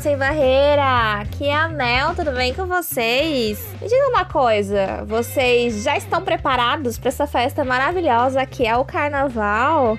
Sem barreira! Aqui é a Mel, tudo bem com vocês? Me diga uma coisa, vocês já estão preparados para essa festa maravilhosa que é o carnaval?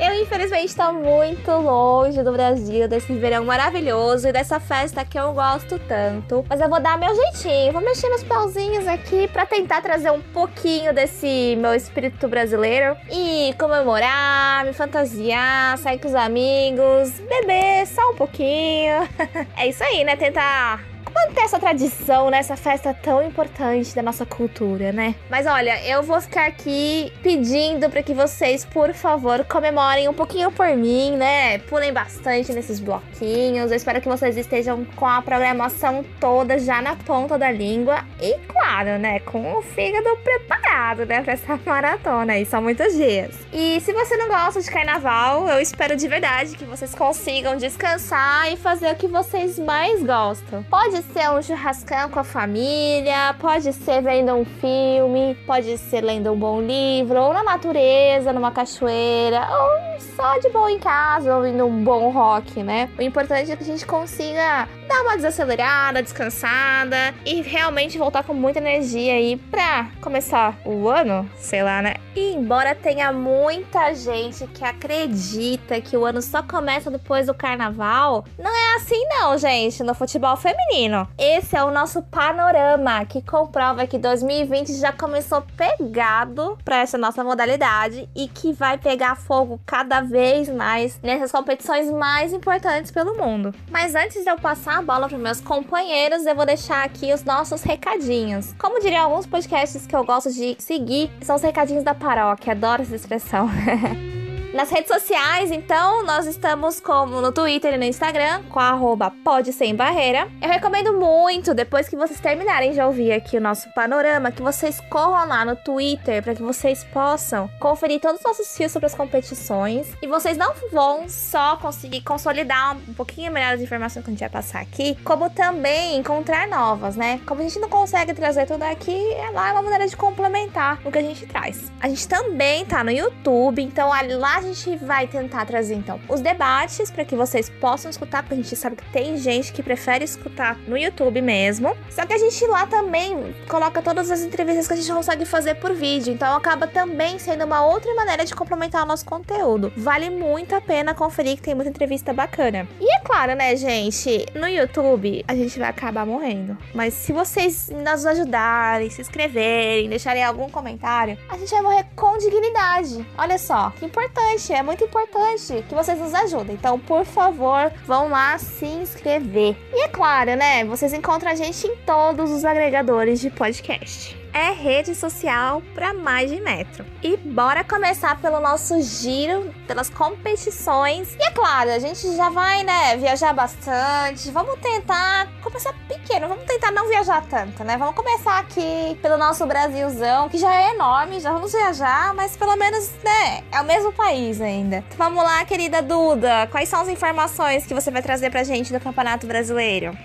Eu, infelizmente, estou muito longe do Brasil, desse verão maravilhoso e dessa festa que eu gosto tanto. Mas eu vou dar meu jeitinho, vou mexer meus pauzinhos aqui para tentar trazer um pouquinho desse meu espírito brasileiro e comemorar, me fantasiar, sair com os amigos, beber só um pouquinho. é isso aí, né? Tentar manter essa tradição nessa festa tão importante da nossa cultura, né? Mas olha, eu vou ficar aqui pedindo para que vocês, por favor, comemorem um pouquinho por mim, né? Pulem bastante nesses bloquinhos. Eu espero que vocês estejam com a programação toda já na ponta da língua e, claro, né, com o fígado preparado, né, para essa maratona aí. São muitos dias. E se você não gosta de carnaval, eu espero de verdade que vocês consigam descansar e fazer o que vocês mais gostam. Pode ser um churrascão com a família, pode ser vendo um filme, pode ser lendo um bom livro, ou na natureza, numa cachoeira, ou só de boa em casa, ouvindo um bom rock, né? O importante é que a gente consiga dar uma desacelerada, descansada e realmente voltar com muita energia aí pra começar o ano, sei lá, né? E embora tenha muita gente que acredita que o ano só começa depois do carnaval, não é assim não, gente, no futebol feminino. Esse é o nosso panorama que comprova que 2020 já começou pegado para essa nossa modalidade e que vai pegar fogo cada vez mais nessas competições mais importantes pelo mundo. Mas antes de eu passar a bola para meus companheiros, eu vou deixar aqui os nossos recadinhos. Como diriam alguns podcasts que eu gosto de seguir, são os recadinhos da paróquia, adoro essa expressão. Nas redes sociais, então, nós estamos como no Twitter e no Instagram, com arroba pode sem barreira. Eu recomendo muito, depois que vocês terminarem de ouvir aqui o nosso panorama, que vocês corram lá no Twitter para que vocês possam conferir todos os nossos fios sobre as competições. E vocês não vão só conseguir consolidar um pouquinho melhor as informações que a gente vai passar aqui, como também encontrar novas, né? Como a gente não consegue trazer tudo aqui, é lá uma maneira de complementar o que a gente traz. A gente também tá no YouTube, então lá a gente vai tentar trazer então os debates para que vocês possam escutar, porque a gente sabe que tem gente que prefere escutar no YouTube mesmo. Só que a gente lá também coloca todas as entrevistas que a gente consegue fazer por vídeo, então acaba também sendo uma outra maneira de complementar o nosso conteúdo. Vale muito a pena conferir que tem muita entrevista bacana. E é claro, né, gente, no YouTube a gente vai acabar morrendo. Mas se vocês nos ajudarem, se inscreverem, deixarem algum comentário, a gente vai morrer com dignidade. Olha só, que importante importante, é muito importante que vocês nos ajudem. Então, por favor, vão lá se inscrever. E é claro, né? Vocês encontram a gente em todos os agregadores de podcast é rede social para mais de metro. E bora começar pelo nosso giro, pelas competições. E é claro, a gente já vai, né, viajar bastante. Vamos tentar começar pequeno, vamos tentar não viajar tanto, né? Vamos começar aqui pelo nosso Brasilzão, que já é enorme, já vamos viajar, mas pelo menos, né, é o mesmo país ainda. Vamos lá, querida Duda, quais são as informações que você vai trazer pra gente do Campeonato Brasileiro?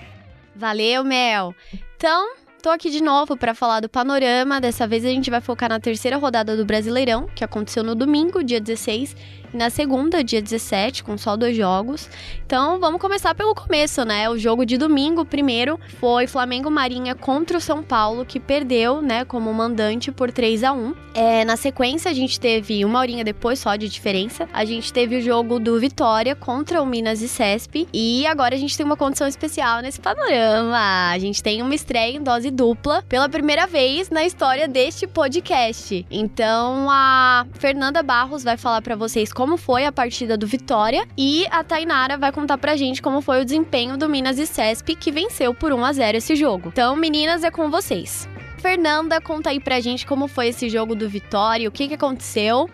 Valeu, Mel. Então, Tô aqui de novo para falar do panorama. Dessa vez a gente vai focar na terceira rodada do Brasileirão, que aconteceu no domingo, dia 16, e na segunda, dia 17, com só dois jogos. Então vamos começar pelo começo, né? O jogo de domingo, primeiro, foi Flamengo Marinha contra o São Paulo, que perdeu, né, como mandante por 3 a 1 é, Na sequência, a gente teve uma horinha depois só de diferença. A gente teve o jogo do Vitória contra o Minas e Cesp. E agora a gente tem uma condição especial nesse panorama. A gente tem uma estreia em dose dupla pela primeira vez na história deste podcast. Então a Fernanda Barros vai falar para vocês como como foi a partida do Vitória e a Tainara vai contar pra gente como foi o desempenho do Minas e Cesp, que venceu por 1 a 0 esse jogo. Então, meninas, é com vocês. Fernanda, conta aí pra gente como foi esse jogo do Vitória, o que, que aconteceu.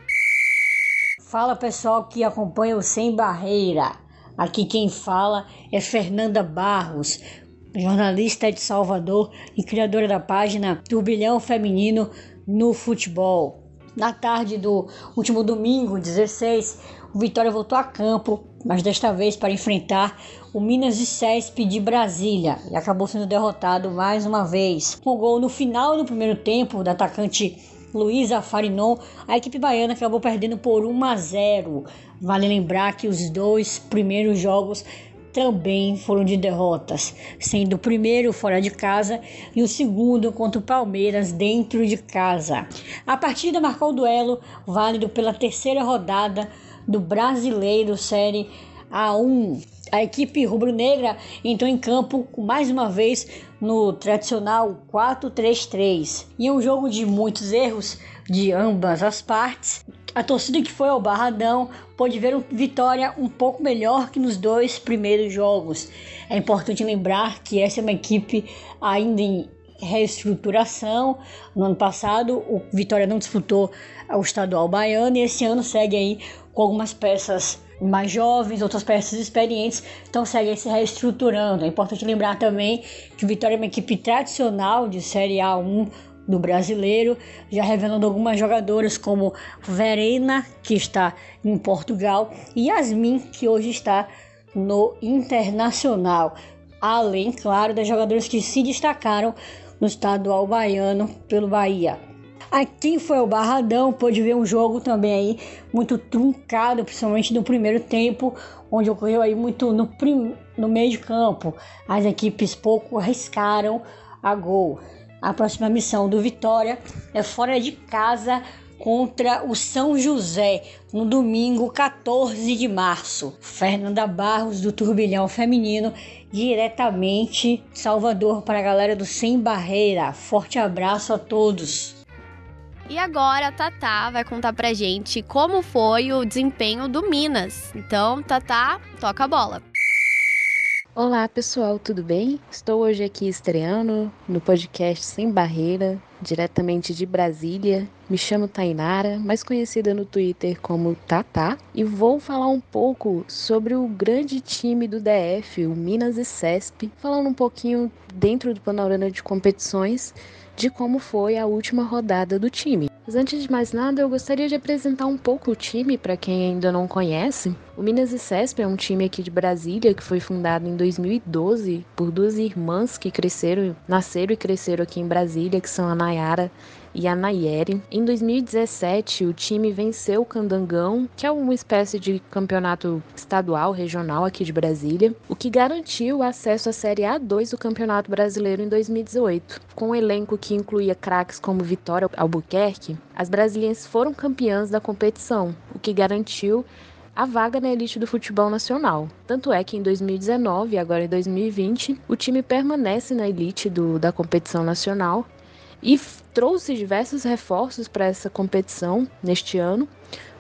Fala pessoal que acompanha o Sem Barreira. Aqui quem fala é Fernanda Barros, jornalista de Salvador e criadora da página Turbilhão Feminino no Futebol. Na tarde do último domingo, 16, o Vitória voltou a campo, mas desta vez para enfrentar o Minas de Cesp de Brasília e acabou sendo derrotado mais uma vez. Com o gol no final do primeiro tempo da atacante Luísa Farinon, a equipe baiana acabou perdendo por 1 a 0. Vale lembrar que os dois primeiros jogos também foram de derrotas, sendo o primeiro fora de casa e o segundo contra o Palmeiras dentro de casa. A partida marcou o duelo válido pela terceira rodada do Brasileiro Série A1. A equipe rubro-negra entrou em campo mais uma vez no tradicional 4-3-3. Em um jogo de muitos erros de ambas as partes, a torcida que foi ao Barradão pôde ver uma vitória um pouco melhor que nos dois primeiros jogos. É importante lembrar que essa é uma equipe ainda em reestruturação. No ano passado, o Vitória não disputou o estadual baiano e esse ano segue aí com algumas peças mais jovens, outras peças experientes, então segue se reestruturando. É importante lembrar também que o Vitória é uma equipe tradicional de Série A1 do brasileiro, já revelando algumas jogadoras como Verena, que está em Portugal, e Yasmin, que hoje está no Internacional. Além, claro, das jogadoras que se destacaram no estadual baiano pelo Bahia. A quem foi o Barradão pôde ver um jogo também aí muito truncado, principalmente no primeiro tempo, onde ocorreu aí muito no, no meio de campo. As equipes pouco arriscaram a gol. A próxima missão do Vitória é fora de casa contra o São José no domingo 14 de março. Fernanda Barros do Turbilhão Feminino, diretamente Salvador para a galera do Sem Barreira. Forte abraço a todos. E agora a Tatá vai contar pra gente como foi o desempenho do Minas. Então, Tatá, toca a bola. Olá pessoal, tudo bem? Estou hoje aqui estreando no podcast Sem Barreira, diretamente de Brasília. Me chamo Tainara, mais conhecida no Twitter como Tatá, e vou falar um pouco sobre o grande time do DF, o Minas e CESP, falando um pouquinho dentro do panorama de competições de como foi a última rodada do time. Mas antes de mais nada, eu gostaria de apresentar um pouco o time para quem ainda não conhece. O Minas e Cesp é um time aqui de Brasília que foi fundado em 2012 por duas irmãs que cresceram, nasceram e cresceram aqui em Brasília, que são a Nayara e a Nayeri. Em 2017, o time venceu o Candangão, que é uma espécie de campeonato estadual, regional aqui de Brasília, o que garantiu o acesso à Série A2 do Campeonato Brasileiro em 2018. Com um elenco que incluía craques como Vitória Albuquerque, as brasileiras foram campeãs da competição, o que garantiu a vaga na elite do futebol nacional. Tanto é que em 2019 e agora em 2020, o time permanece na elite do, da competição nacional e trouxe diversos reforços para essa competição neste ano,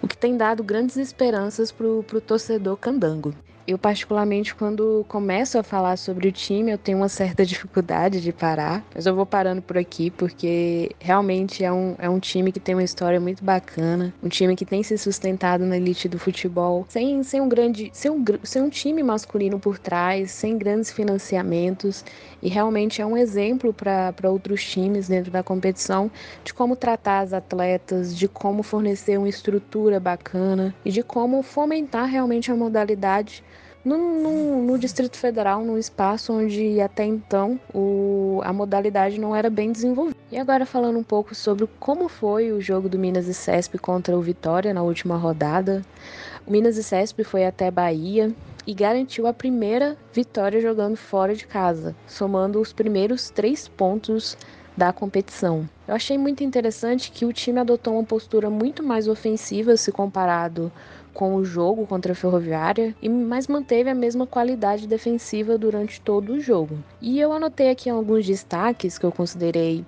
o que tem dado grandes esperanças para o torcedor candango. Eu, particularmente, quando começo a falar sobre o time, eu tenho uma certa dificuldade de parar, mas eu vou parando por aqui porque realmente é um, é um time que tem uma história muito bacana, um time que tem se sustentado na elite do futebol, sem, sem um grande. Sem um, sem um time masculino por trás, sem grandes financiamentos, e realmente é um exemplo para outros times dentro da competição de como tratar as atletas, de como fornecer uma estrutura bacana e de como fomentar realmente a modalidade no, no, no, Distrito Federal, num espaço onde até então o, a modalidade não era bem desenvolvida. E agora falando um pouco sobre como foi o jogo do Minas e Cesp contra o Vitória na última rodada. O Minas e Cesp foi até Bahia e garantiu a primeira vitória jogando fora de casa, somando os primeiros três pontos da competição. Eu achei muito interessante que o time adotou uma postura muito mais ofensiva se comparado com o jogo contra a Ferroviária, mas manteve a mesma qualidade defensiva durante todo o jogo. E eu anotei aqui alguns destaques que eu considerei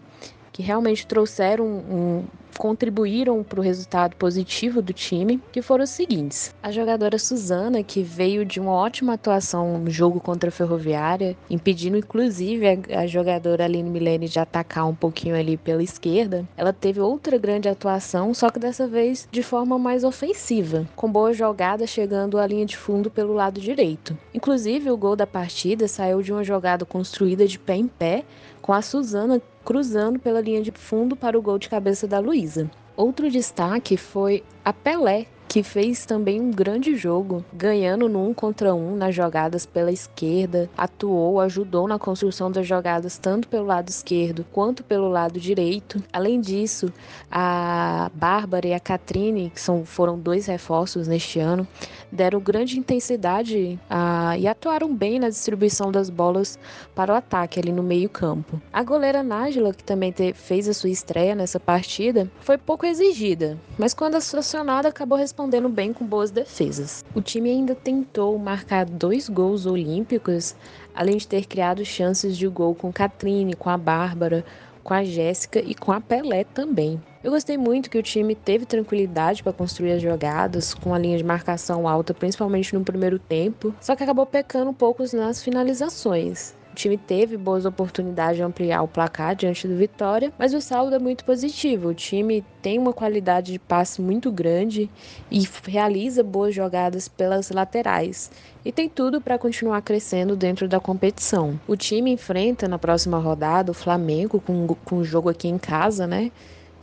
que realmente trouxeram um, contribuíram para o resultado positivo do time, que foram os seguintes: a jogadora Suzana, que veio de uma ótima atuação no jogo contra a Ferroviária, impedindo inclusive a, a jogadora Aline Milene de atacar um pouquinho ali pela esquerda, ela teve outra grande atuação, só que dessa vez de forma mais ofensiva, com boa jogada chegando à linha de fundo pelo lado direito. Inclusive, o gol da partida saiu de uma jogada construída de pé em pé, com a Suzana cruzando pela linha de fundo para o gol de cabeça da Luísa. Outro destaque foi a Pelé, que fez também um grande jogo, ganhando no um contra um nas jogadas pela esquerda, atuou, ajudou na construção das jogadas tanto pelo lado esquerdo quanto pelo lado direito. Além disso, a Bárbara e a Catrine, que são, foram dois reforços neste ano, deram grande intensidade a, e atuaram bem na distribuição das bolas para o ataque ali no meio-campo. A goleira Nájila, que também te, fez a sua estreia nessa partida, foi pouco exigida, mas quando acionada acabou respondendo respondendo bem com boas defesas. O time ainda tentou marcar dois gols olímpicos, além de ter criado chances de gol com Catrine, com a Bárbara, com a Jéssica e com a Pelé também. Eu gostei muito que o time teve tranquilidade para construir as jogadas, com a linha de marcação alta, principalmente no primeiro tempo, só que acabou pecando um pouco nas finalizações. O time teve boas oportunidades de ampliar o placar diante do Vitória, mas o saldo é muito positivo. O time tem uma qualidade de passe muito grande e realiza boas jogadas pelas laterais. E tem tudo para continuar crescendo dentro da competição. O time enfrenta na próxima rodada o Flamengo com, com o jogo aqui em casa, né?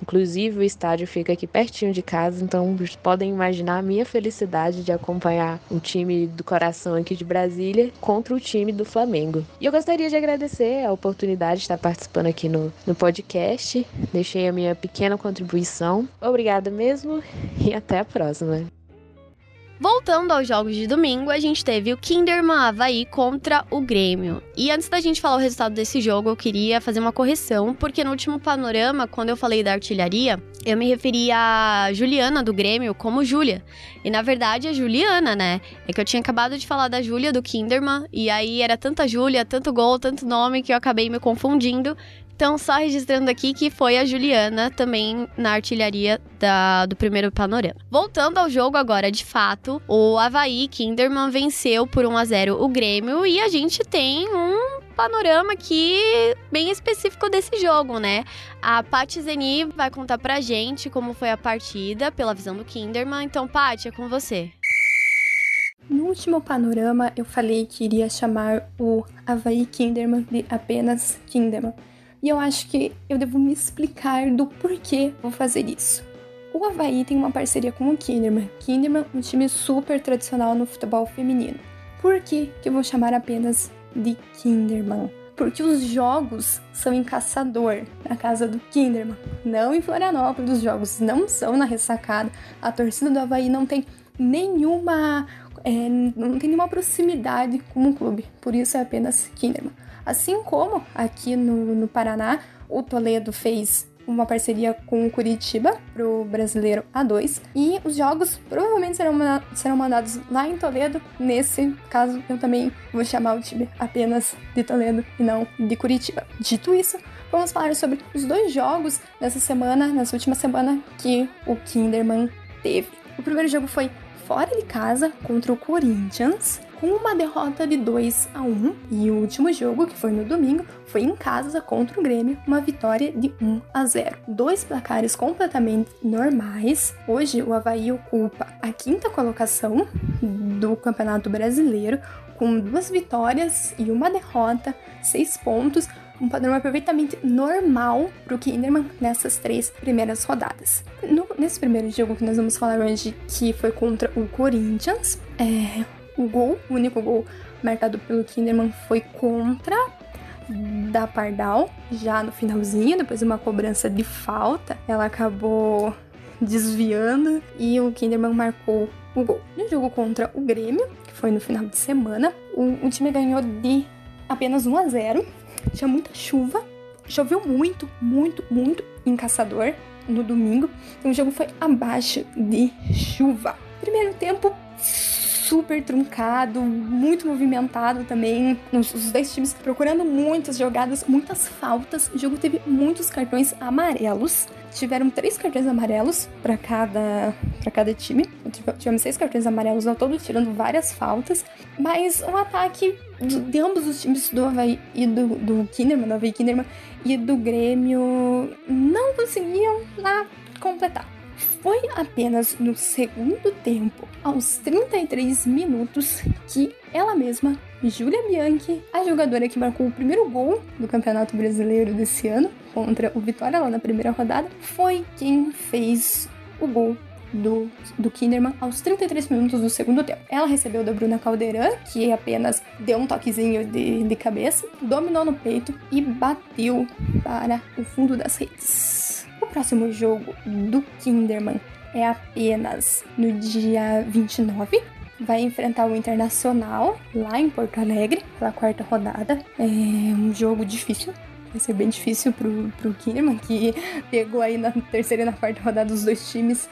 Inclusive, o estádio fica aqui pertinho de casa, então podem imaginar a minha felicidade de acompanhar o time do coração aqui de Brasília contra o time do Flamengo. E eu gostaria de agradecer a oportunidade de estar participando aqui no, no podcast. Deixei a minha pequena contribuição. Obrigada mesmo e até a próxima. Voltando aos jogos de domingo, a gente teve o Kinderman Havaí contra o Grêmio. E antes da gente falar o resultado desse jogo, eu queria fazer uma correção, porque no último panorama, quando eu falei da artilharia, eu me referi a Juliana do Grêmio como Júlia. E na verdade é Juliana, né? É que eu tinha acabado de falar da Júlia do Kinderman, e aí era tanta Júlia, tanto gol, tanto nome que eu acabei me confundindo. Então, só registrando aqui que foi a Juliana também na artilharia da, do primeiro panorama. Voltando ao jogo agora, de fato, o Havaí Kinderman venceu por 1 a 0 o Grêmio e a gente tem um panorama aqui bem específico desse jogo, né? A Paty Zeni vai contar pra gente como foi a partida pela visão do Kinderman. Então, Paty, é com você. No último panorama, eu falei que iria chamar o Havaí Kinderman de apenas Kinderman. E eu acho que eu devo me explicar do porquê vou fazer isso. O Havaí tem uma parceria com o Kinderman. Kinderman, um time super tradicional no futebol feminino. Por que, que eu vou chamar apenas de Kinderman? Porque os jogos são em Caçador, na casa do Kinderman, não em Florianópolis. Os jogos não são na ressacada. A torcida do Havaí não tem nenhuma. É, não tem nenhuma proximidade com o clube. Por isso é apenas Kinderman. Assim como aqui no, no Paraná, o Toledo fez uma parceria com o Curitiba pro Brasileiro A2 e os jogos provavelmente serão, serão mandados lá em Toledo. Nesse caso, eu também vou chamar o time apenas de Toledo e não de Curitiba. Dito isso, vamos falar sobre os dois jogos dessa semana, nessa última semana que o Kinderman teve. O primeiro jogo foi fora de casa contra o Corinthians com uma derrota de 2 a 1 e o último jogo, que foi no domingo, foi em casa contra o Grêmio, uma vitória de 1 a 0. Dois placares completamente normais. Hoje o Havaí ocupa a quinta colocação do Campeonato Brasileiro com duas vitórias e uma derrota, seis pontos, um padrão perfeitamente normal para o Kinderman nessas três primeiras rodadas. No, nesse primeiro jogo que nós vamos falar hoje, que foi contra o Corinthians, é, o gol, o único gol marcado pelo Kinderman foi contra da Pardal, já no finalzinho, depois de uma cobrança de falta, ela acabou desviando e o Kinderman marcou o gol. No jogo contra o Grêmio, que foi no final de semana, o, o time ganhou de apenas 1 a 0. Tinha muita chuva, choveu muito, muito, muito em Caçador no domingo. Então o jogo foi abaixo de chuva. Primeiro tempo super truncado, muito movimentado também. Os, dois times procurando muitas jogadas, muitas faltas. O jogo teve muitos cartões amarelos. Tiveram três cartões amarelos para cada, pra cada time. Tivemos seis cartões amarelos ao todo, tirando várias faltas. Mas o ataque de, de ambos os times do Havaí e do, do Kinderman, do Havaí Kinderman e do Grêmio não conseguiam lá completar. Foi apenas no segundo tempo, aos 33 minutos, que ela mesma, Julia Bianchi, a jogadora que marcou o primeiro gol do Campeonato Brasileiro desse ano contra o Vitória lá na primeira rodada, foi quem fez o gol do, do Kinderman aos 33 minutos do segundo tempo. Ela recebeu da Bruna Caldeirão, que apenas deu um toquezinho de, de cabeça, dominou no peito e bateu para o fundo das redes. O próximo jogo do Kinderman é apenas no dia 29, vai enfrentar o Internacional lá em Porto Alegre, pela quarta rodada. É um jogo difícil. Vai ser bem difícil pro, pro Kinderman, que pegou aí na terceira e na quarta rodada os dois times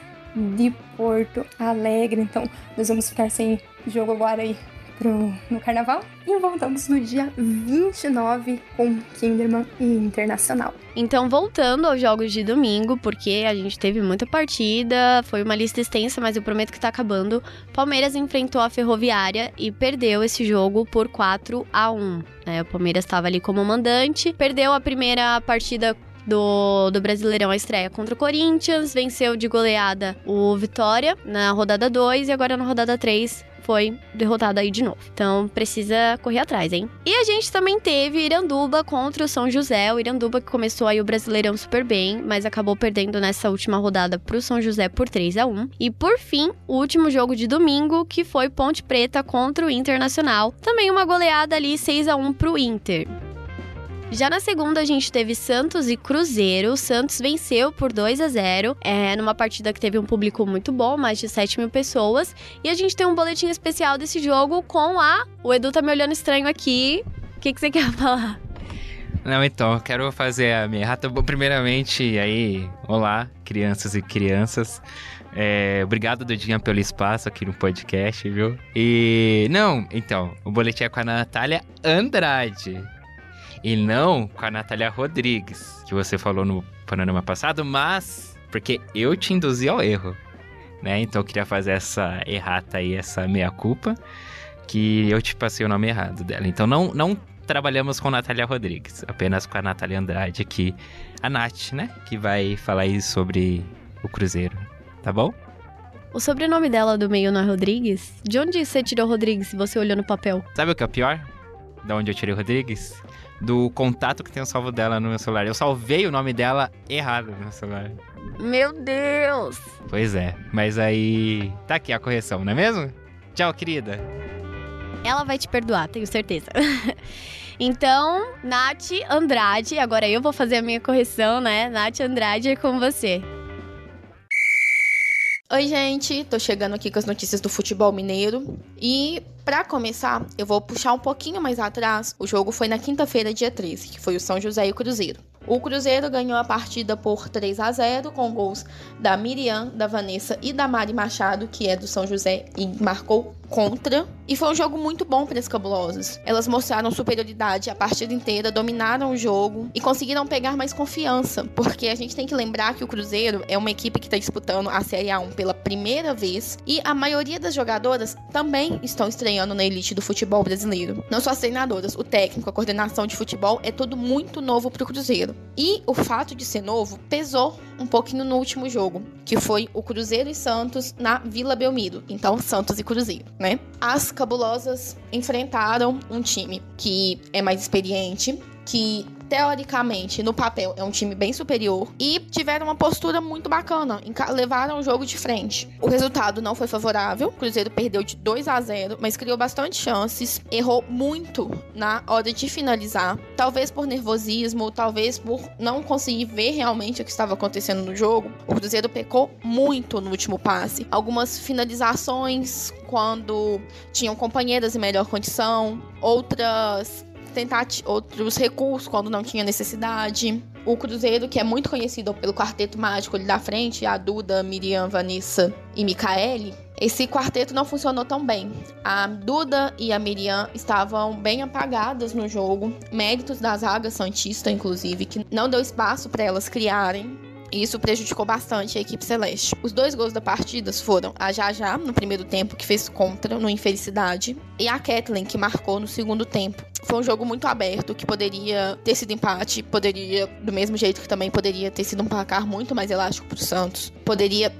de Porto Alegre. Então, nós vamos ficar sem jogo agora aí pro, no carnaval. E voltamos no dia 29 com Kinderman e Internacional. Então, voltando aos jogos de domingo, porque a gente teve muita partida, foi uma lista extensa, mas eu prometo que tá acabando. Palmeiras enfrentou a Ferroviária e perdeu esse jogo por 4 a 1. Né? O Palmeiras estava ali como mandante, perdeu a primeira partida do, do Brasileirão a estreia contra o Corinthians, venceu de goleada o Vitória na rodada 2 e agora na rodada 3 foi derrotada aí de novo. Então precisa correr atrás, hein? E a gente também teve Iranduba contra o São José. O Iranduba que começou aí o Brasileirão super bem, mas acabou perdendo nessa última rodada pro São José por 3 a 1 E por fim, o último jogo de domingo, que foi Ponte Preta contra o Internacional. Também uma goleada ali 6 a 1 pro Inter. Já na segunda, a gente teve Santos e Cruzeiro. O Santos venceu por 2 a 0 é, numa partida que teve um público muito bom, mais de 7 mil pessoas. E a gente tem um boletim especial desse jogo com a. O Edu tá me olhando estranho aqui. O que, que você quer falar? Não, então, quero fazer a minha errata. Primeiramente, aí, olá, crianças e crianças. É, obrigado, Dudinha, pelo espaço aqui no podcast, viu? E. Não, então, o boletim é com a Natália Andrade e não com a Natália Rodrigues, que você falou no panorama passado, mas porque eu te induzi ao erro, né? Então eu queria fazer essa errata aí, essa meia-culpa, que eu te passei o nome errado dela. Então não, não trabalhamos com a Natália Rodrigues, apenas com a Natália Andrade aqui, a Nath, né? Que vai falar aí sobre o Cruzeiro, tá bom? O sobrenome dela do meio não é Rodrigues? De onde você tirou Rodrigues se você olhou no papel? Sabe o que é o pior? Da onde eu tirei Rodrigues? Do contato que tem o salvo dela no meu celular. Eu salvei o nome dela errado no meu celular. Meu Deus! Pois é, mas aí tá aqui a correção, não é mesmo? Tchau, querida. Ela vai te perdoar, tenho certeza. então, Nath Andrade, agora eu vou fazer a minha correção, né? Nath Andrade é com você. Oi, gente, tô chegando aqui com as notícias do futebol mineiro. E para começar, eu vou puxar um pouquinho mais atrás. O jogo foi na quinta-feira, dia 13, que foi o São José e o Cruzeiro. O Cruzeiro ganhou a partida por 3 a 0 com gols da Miriam, da Vanessa e da Mari Machado, que é do São José e marcou contra. E foi um jogo muito bom para as cabulosas. Elas mostraram superioridade a partida inteira, dominaram o jogo e conseguiram pegar mais confiança, porque a gente tem que lembrar que o Cruzeiro é uma equipe que está disputando a Série A1 pela primeira vez e a maioria das jogadoras também estão estreando na elite do futebol brasileiro. Não só as treinadoras, o técnico, a coordenação de futebol é tudo muito novo para o Cruzeiro. E o fato de ser novo pesou um pouquinho no último jogo, que foi o Cruzeiro e Santos na Vila Belmiro. Então, Santos e Cruzeiro né? As cabulosas enfrentaram um time que é mais experiente, que teoricamente, no papel, é um time bem superior e tiveram uma postura muito bacana, levaram o jogo de frente. O resultado não foi favorável, o Cruzeiro perdeu de 2 a 0, mas criou bastante chances, errou muito na hora de finalizar, talvez por nervosismo, talvez por não conseguir ver realmente o que estava acontecendo no jogo. O Cruzeiro pecou muito no último passe. Algumas finalizações quando tinham companheiras em melhor condição, outras tentar outros recursos quando não tinha necessidade. O Cruzeiro, que é muito conhecido pelo quarteto mágico ali da frente, a Duda, Miriam, Vanessa e Micaele, esse quarteto não funcionou tão bem. A Duda e a Miriam estavam bem apagadas no jogo, méritos da zaga Santista, inclusive, que não deu espaço para elas criarem. E isso prejudicou bastante a equipe celeste. Os dois gols da partida foram a Jajá, no primeiro tempo, que fez contra, no Infelicidade, e a Kathleen, que marcou no segundo tempo. Foi um jogo muito aberto, que poderia ter sido empate, poderia, do mesmo jeito que também poderia ter sido um placar muito mais elástico para o Santos. Poderia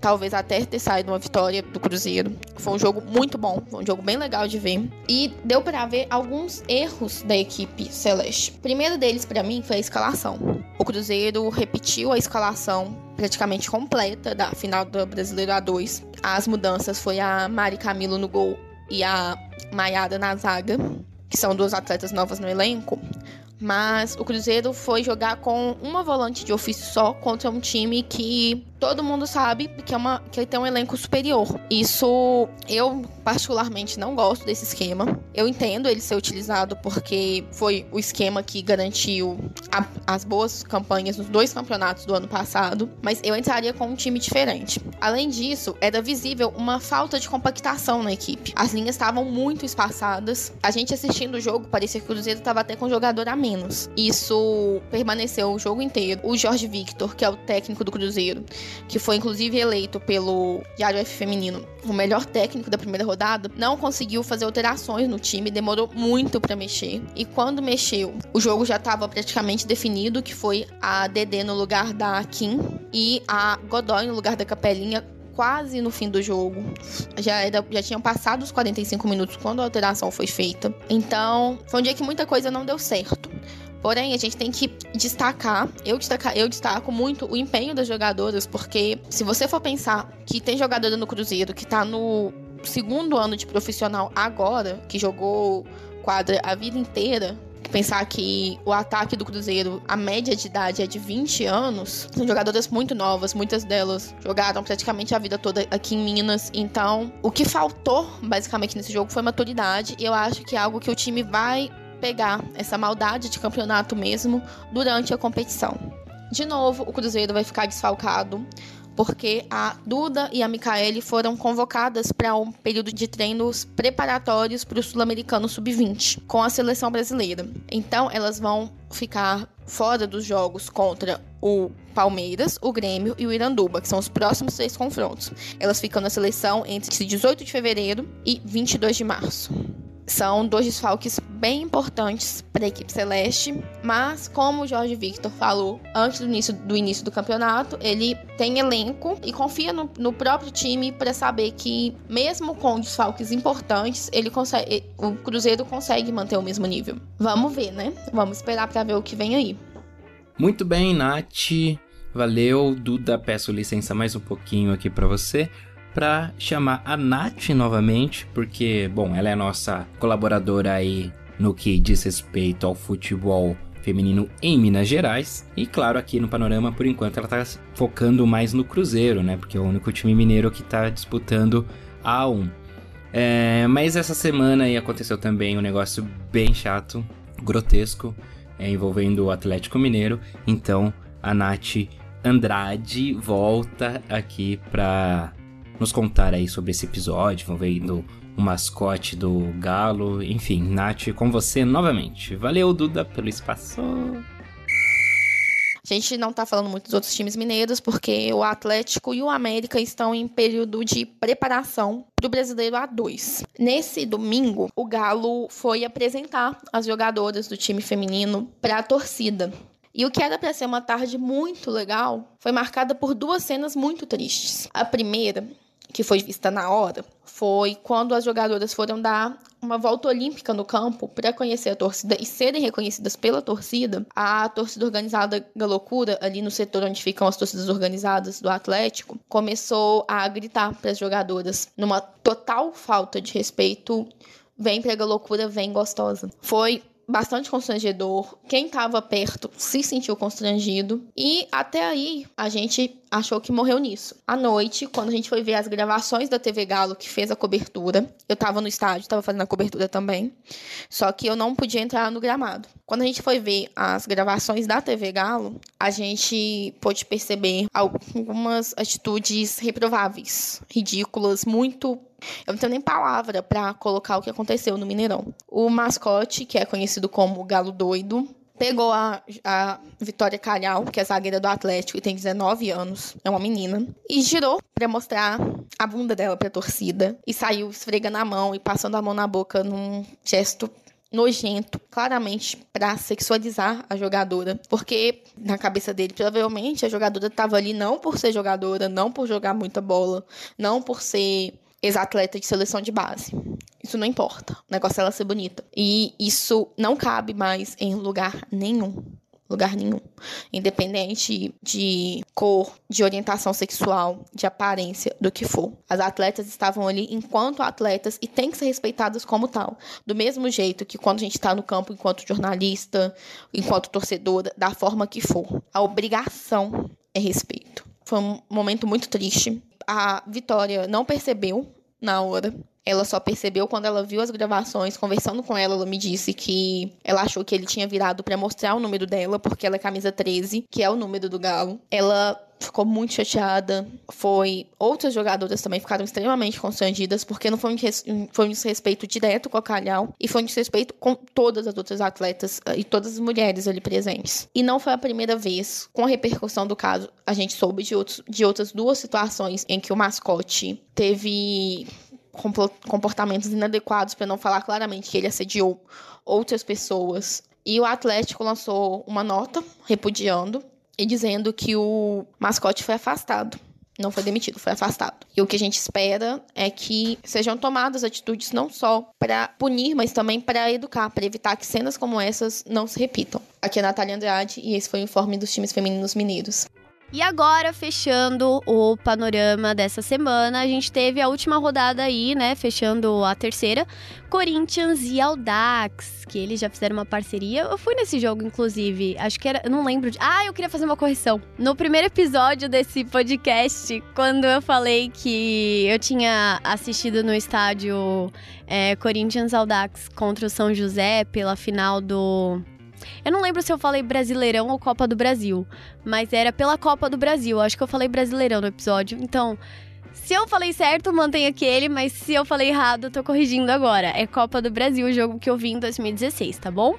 talvez até ter saído uma vitória do Cruzeiro. Foi um jogo muito bom, foi um jogo bem legal de ver. E deu para ver alguns erros da equipe celeste. O primeiro deles para mim foi a escalação. O Cruzeiro repetiu a escalação praticamente completa da final do Brasileiro A2. As mudanças foi a Mari Camilo no gol e a Maiada na zaga, que são duas atletas novas no elenco. Mas o Cruzeiro foi jogar com uma volante de ofício só contra um time que todo mundo sabe que, é uma, que tem um elenco superior. Isso eu particularmente não gosto desse esquema. Eu entendo ele ser utilizado porque foi o esquema que garantiu a, as boas campanhas nos dois campeonatos do ano passado, mas eu entraria com um time diferente. Além disso, era visível uma falta de compactação na equipe. As linhas estavam muito espaçadas. A gente assistindo o jogo parecia que o Cruzeiro estava até com jogador a menos. Isso permaneceu o jogo inteiro. O Jorge Victor, que é o técnico do Cruzeiro, que foi inclusive eleito pelo Diário F Feminino o melhor técnico da primeira rodada, não conseguiu fazer alterações no time, demorou muito para mexer. E quando mexeu, o jogo já estava praticamente definido, que foi a Dedê no lugar da Kim e a Godoy no lugar da Capelinha quase no fim do jogo. Já, era, já tinham passado os 45 minutos quando a alteração foi feita. Então, foi um dia que muita coisa não deu certo. Porém, a gente tem que destacar, eu, destaca, eu destaco muito o empenho das jogadoras, porque se você for pensar que tem jogadora no Cruzeiro que tá no segundo ano de profissional agora, que jogou quadra a vida inteira, pensar que o ataque do Cruzeiro, a média de idade é de 20 anos, são jogadoras muito novas, muitas delas jogaram praticamente a vida toda aqui em Minas. Então, o que faltou basicamente nesse jogo foi maturidade, e eu acho que é algo que o time vai pegar essa maldade de campeonato mesmo durante a competição. De novo, o Cruzeiro vai ficar desfalcado porque a Duda e a Micaele foram convocadas para um período de treinos preparatórios para o Sul-Americano Sub-20 com a seleção brasileira. Então, elas vão ficar fora dos jogos contra o Palmeiras, o Grêmio e o Iranduba, que são os próximos três confrontos. Elas ficam na seleção entre 18 de fevereiro e 22 de março. São dois desfalques bem importantes para a equipe celeste, mas como o Jorge Victor falou antes do início do, início do campeonato, ele tem elenco e confia no, no próprio time para saber que, mesmo com desfalques importantes, ele consegue, o Cruzeiro consegue manter o mesmo nível. Vamos ver, né? Vamos esperar para ver o que vem aí. Muito bem, Nath. Valeu, Duda. Peço licença mais um pouquinho aqui para você para chamar a Nath novamente, porque, bom, ela é nossa colaboradora aí no que diz respeito ao futebol feminino em Minas Gerais. E claro, aqui no panorama, por enquanto, ela tá focando mais no Cruzeiro, né? Porque é o único time mineiro que tá disputando a A1. É, mas essa semana aí aconteceu também um negócio bem chato, grotesco, é, envolvendo o Atlético Mineiro. Então a Nath Andrade volta aqui para nos contar aí sobre esse episódio, envolvendo o mascote do Galo. Enfim, Nath, com você novamente. Valeu, Duda, pelo espaço. A gente não tá falando muito dos outros times mineiros, porque o Atlético e o América estão em período de preparação para o Brasileiro A2. Nesse domingo, o Galo foi apresentar as jogadoras do time feminino para a torcida. E o que era para ser uma tarde muito legal foi marcada por duas cenas muito tristes. A primeira que foi vista na hora foi quando as jogadoras foram dar uma volta olímpica no campo para conhecer a torcida e serem reconhecidas pela torcida. A torcida organizada Galocura, ali no setor onde ficam as torcidas organizadas do Atlético, começou a gritar para as jogadoras numa total falta de respeito: vem pra Galocura, vem gostosa. Foi bastante constrangedor. Quem estava perto se sentiu constrangido. E até aí a gente achou que morreu nisso. À noite, quando a gente foi ver as gravações da TV Galo que fez a cobertura, eu tava no estádio, tava fazendo a cobertura também. Só que eu não podia entrar no gramado. Quando a gente foi ver as gravações da TV Galo, a gente pôde perceber algumas atitudes reprováveis, ridículas, muito eu não tenho nem palavra para colocar o que aconteceu no Mineirão. O mascote, que é conhecido como Galo Doido, pegou a, a Vitória Calhau, que é zagueira do Atlético e tem 19 anos, é uma menina, e girou para mostrar a bunda dela pra torcida e saiu esfregando a mão e passando a mão na boca num gesto nojento, claramente para sexualizar a jogadora, porque na cabeça dele provavelmente a jogadora estava ali não por ser jogadora, não por jogar muita bola, não por ser ex-atleta de seleção de base. Isso não importa. O negócio é ela ser bonita. E isso não cabe mais em lugar nenhum. Lugar nenhum. Independente de cor, de orientação sexual, de aparência, do que for. As atletas estavam ali enquanto atletas e têm que ser respeitadas como tal. Do mesmo jeito que quando a gente está no campo enquanto jornalista, enquanto torcedora, da forma que for. A obrigação é respeito. Foi um momento muito triste a Vitória não percebeu na hora. Ela só percebeu quando ela viu as gravações, conversando com ela, ela me disse que ela achou que ele tinha virado para mostrar o número dela, porque ela é camisa 13, que é o número do Galo. Ela ficou muito chateada. Foi outras jogadoras também ficaram extremamente constrangidas porque não foi um, foi um desrespeito direto com a Calhau e foi um desrespeito com todas as outras atletas eh, e todas as mulheres ali presentes. E não foi a primeira vez, com a repercussão do caso, a gente soube de, outros, de outras duas situações em que o mascote teve comportamentos inadequados, para não falar claramente que ele assediou outras pessoas. E o Atlético lançou uma nota repudiando e dizendo que o mascote foi afastado. Não foi demitido, foi afastado. E o que a gente espera é que sejam tomadas atitudes não só para punir, mas também para educar, para evitar que cenas como essas não se repitam. Aqui é a Natália Andrade e esse foi o informe dos times femininos mineiros. E agora, fechando o panorama dessa semana, a gente teve a última rodada aí, né? Fechando a terceira. Corinthians e Audax, que eles já fizeram uma parceria. Eu fui nesse jogo, inclusive. Acho que era. Não lembro de. Ah, eu queria fazer uma correção. No primeiro episódio desse podcast, quando eu falei que eu tinha assistido no estádio é, Corinthians Audax contra o São José pela final do eu não lembro se eu falei Brasileirão ou Copa do Brasil, mas era pela Copa do Brasil. Acho que eu falei Brasileirão no episódio. Então, se eu falei certo, mantém aquele, mas se eu falei errado, tô corrigindo agora. É Copa do Brasil, o jogo que eu vi em 2016, tá bom?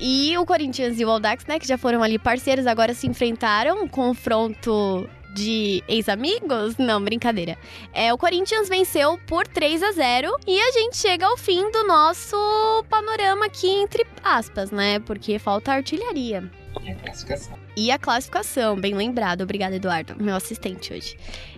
E o Corinthians e o Aldax, né, que já foram ali parceiros, agora se enfrentaram. Um confronto de ex-amigos? Não, brincadeira. É, o Corinthians venceu por 3 a 0 e a gente chega ao fim do nosso panorama aqui entre aspas, né? Porque falta artilharia. E a classificação. E a classificação, bem lembrado. Obrigada, Eduardo, meu assistente hoje.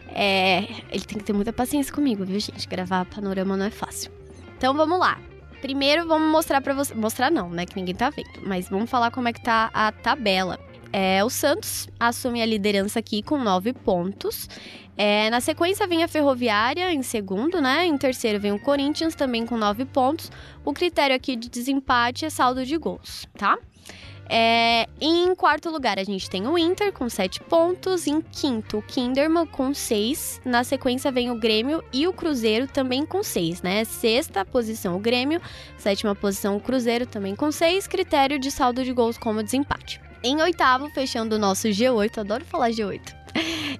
É, ele tem que ter muita paciência comigo, viu, gente? Gravar panorama não é fácil. Então vamos lá. Primeiro vamos mostrar para você, mostrar não, né, que ninguém tá vendo, mas vamos falar como é que tá a tabela. É, o Santos assume a liderança aqui com nove pontos. É, na sequência vem a Ferroviária em segundo, né? Em terceiro vem o Corinthians também com nove pontos. O critério aqui de desempate é saldo de gols, tá? É, em quarto lugar, a gente tem o Inter com sete pontos. Em quinto, o Kinderman com seis. Na sequência, vem o Grêmio e o Cruzeiro também com seis, né? Sexta posição, o Grêmio. Sétima posição, o Cruzeiro também com seis. Critério de saldo de gols como desempate. Em oitavo, fechando o nosso G8, adoro falar G8.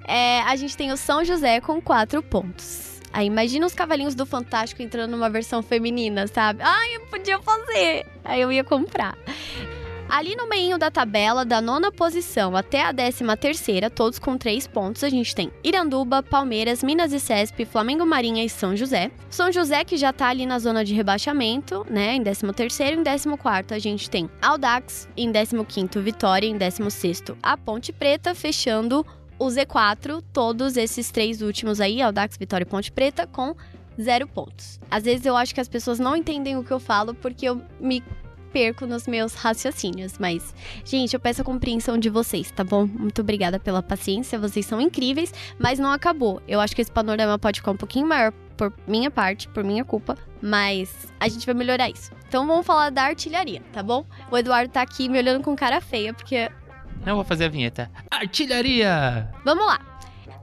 É, a gente tem o São José com quatro pontos. Aí imagina os cavalinhos do Fantástico entrando numa versão feminina, sabe? Ai, eu podia fazer. Aí eu ia comprar. Ali no meio da tabela, da nona posição até a décima terceira, todos com três pontos, a gente tem Iranduba, Palmeiras, Minas e Cesp, Flamengo Marinha e São José. São José que já tá ali na zona de rebaixamento, né, em décimo terceiro, em décimo quarto a gente tem Audax, em décimo quinto Vitória, em décimo sexto a Ponte Preta, fechando o Z4, todos esses três últimos aí, Audax, Vitória e Ponte Preta, com zero pontos. Às vezes eu acho que as pessoas não entendem o que eu falo porque eu me perco nos meus raciocínios. Mas, gente, eu peço a compreensão de vocês, tá bom? Muito obrigada pela paciência, vocês são incríveis, mas não acabou. Eu acho que esse panorama pode ficar um pouquinho maior por minha parte, por minha culpa, mas a gente vai melhorar isso. Então vamos falar da artilharia, tá bom? O Eduardo tá aqui me olhando com cara feia, porque. Não vou fazer a vinheta. Artilharia! Vamos lá.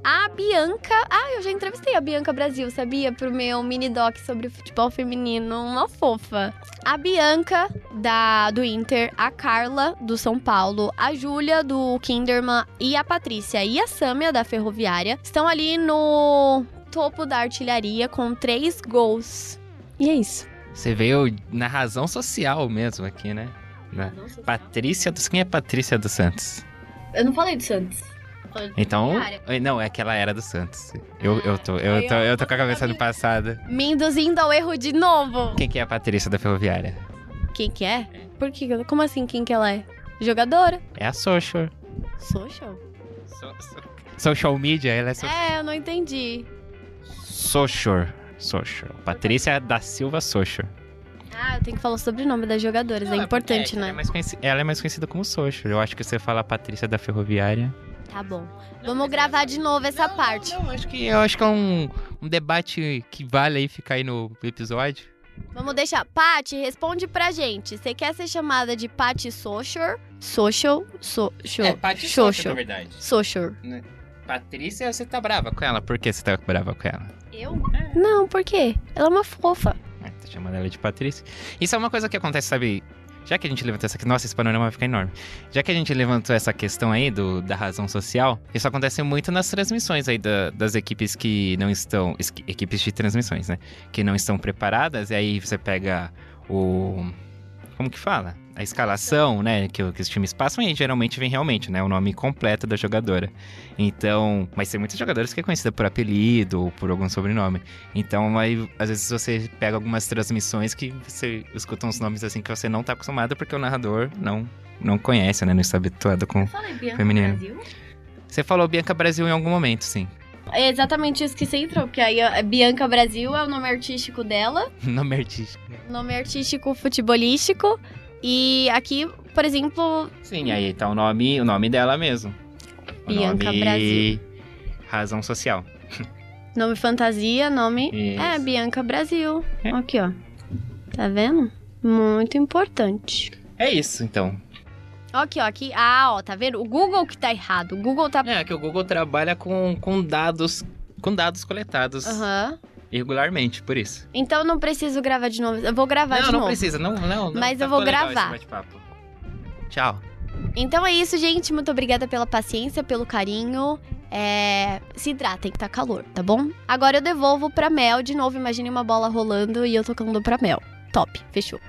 A Bianca. Ah, eu já entrevistei a Bianca Brasil, sabia? Pro meu mini doc sobre futebol feminino. Uma fofa. A Bianca, da, do Inter, a Carla, do São Paulo, a Júlia, do Kinderman, e a Patrícia e a Sâmia, da Ferroviária, estão ali no topo da artilharia com três gols. E é isso. Você veio na razão social mesmo aqui, né? Na... Patrícia dos. Quem é Patrícia dos Santos? Eu não falei do Santos. Então, não, é que ela era do Santos. Eu, eu, tô, eu, tô, eu tô com a cabeça no passado. Me induzindo ao erro de novo. Quem que é a Patrícia da Ferroviária? Quem que é? Por que? Como assim, quem que ela é? Jogadora. É a Social. Social? So, so, social media, ela é social. É, eu não entendi. Social. Social. Patrícia da Silva Social. Ah, eu tenho que falar o sobrenome das jogadoras, não, é importante, é, né? Ela é, mais conhecida, ela é mais conhecida como Social. Eu acho que você fala Patrícia da Ferroviária. Tá bom. Vamos gravar de novo essa não, parte. Não, não, acho que, eu acho que é um, um debate que vale aí ficar aí no episódio. Vamos deixar. Paty, responde pra gente. Você quer ser chamada de Paty Social? Social? Social. É, Paty Social, na verdade. Social. Né? Patrícia, você tá brava com ela. Por que você tá brava com ela? Eu? É. Não, por quê? Ela é uma fofa. É, tá chamando ela de Patrícia. Isso é uma coisa que acontece, sabe? Já que a gente levantou essa questão. Nossa, esse panorama vai ficar enorme. Já que a gente levantou essa questão aí do, da razão social, isso acontece muito nas transmissões aí da, das equipes que não estão. Equipes de transmissões, né? Que não estão preparadas. E aí você pega o. Como que fala? A escalação, né, que, que os times passam e geralmente vem realmente, né, o nome completo da jogadora. Então, mas tem muitos jogadores que é conhecida por apelido ou por algum sobrenome. Então, aí, às vezes você pega algumas transmissões que você escuta uns nomes assim que você não tá acostumado porque o narrador não não conhece, né, não está habituado com Bianca feminino. Brasil? Você falou Bianca Brasil em algum momento, sim. É exatamente isso que você entrou, porque aí a Bianca Brasil é o nome artístico dela. nome artístico. Nome artístico futebolístico. E aqui, por exemplo. Sim, aí tá o nome, o nome dela mesmo. O Bianca nome... Brasil. Razão social. Nome fantasia, nome. Isso. É, Bianca Brasil. É. Aqui, ó. Tá vendo? Muito importante. É isso, então. Aqui, ó, aqui. Ah, ó, tá vendo? O Google que tá errado. O Google tá. É, que o Google trabalha com, com dados com dados coletados Aham. regularmente, por isso. Então não preciso gravar de novo. Eu vou gravar não, de não novo. precisa, não, não. não Mas tá- eu vou gravar. Tchau. Então é isso, gente. Muito obrigada pela paciência, pelo carinho. É... Se hidratem, que tá calor, tá bom? Agora eu devolvo pra Mel de novo. Imagine uma bola rolando e eu tocando pra Mel. Top, fechou.